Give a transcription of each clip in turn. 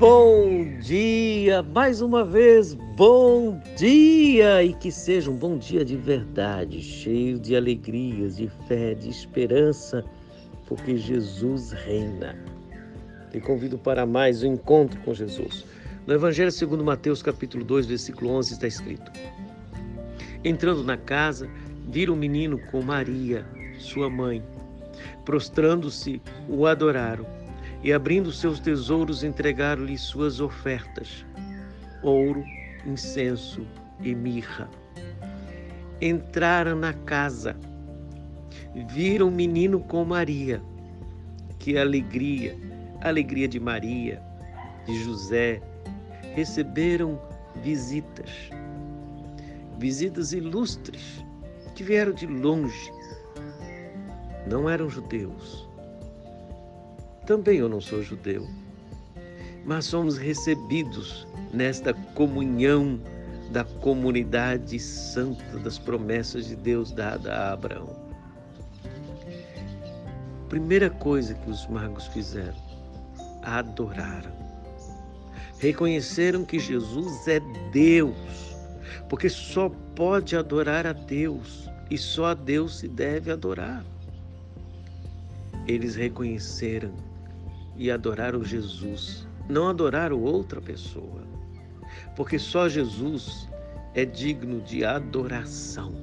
Bom dia, mais uma vez, bom dia! E que seja um bom dia de verdade, cheio de alegrias, de fé, de esperança, porque Jesus reina. Te convido para mais um encontro com Jesus. No Evangelho segundo Mateus, capítulo 2, versículo 11, está escrito: Entrando na casa, viram um menino com Maria, sua mãe. Prostrando-se, o adoraram e, abrindo seus tesouros, entregaram-lhe suas ofertas: ouro, incenso e mirra. Entraram na casa, viram o menino com Maria. Que alegria, alegria de Maria, de José. Receberam visitas, visitas ilustres que vieram de longe. Não eram judeus, também eu não sou judeu, mas somos recebidos nesta comunhão da comunidade santa das promessas de Deus dada a Abraão. Primeira coisa que os magos fizeram, adoraram. Reconheceram que Jesus é Deus, porque só pode adorar a Deus e só a Deus se deve adorar. Eles reconheceram e adoraram Jesus, não adoraram outra pessoa, porque só Jesus é digno de adoração.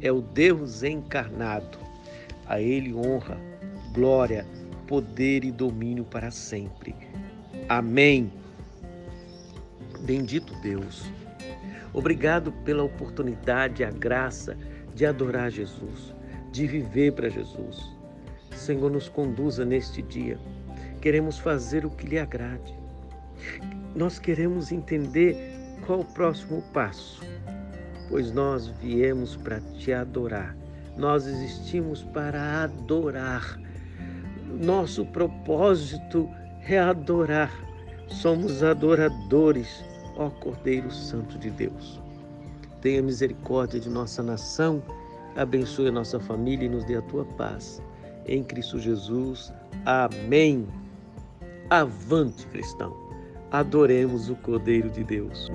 É o Deus encarnado. A Ele honra, glória, poder e domínio para sempre. Amém. Bendito Deus. Obrigado pela oportunidade, a graça de adorar Jesus, de viver para Jesus. Senhor, nos conduza neste dia queremos fazer o que lhe agrade. Nós queremos entender qual o próximo passo, pois nós viemos para te adorar. Nós existimos para adorar. Nosso propósito é adorar. Somos adoradores, ó Cordeiro Santo de Deus. Tenha misericórdia de nossa nação, abençoe a nossa família e nos dê a tua paz. Em Cristo Jesus. Amém. Avante, cristão! Adoremos o Cordeiro de Deus.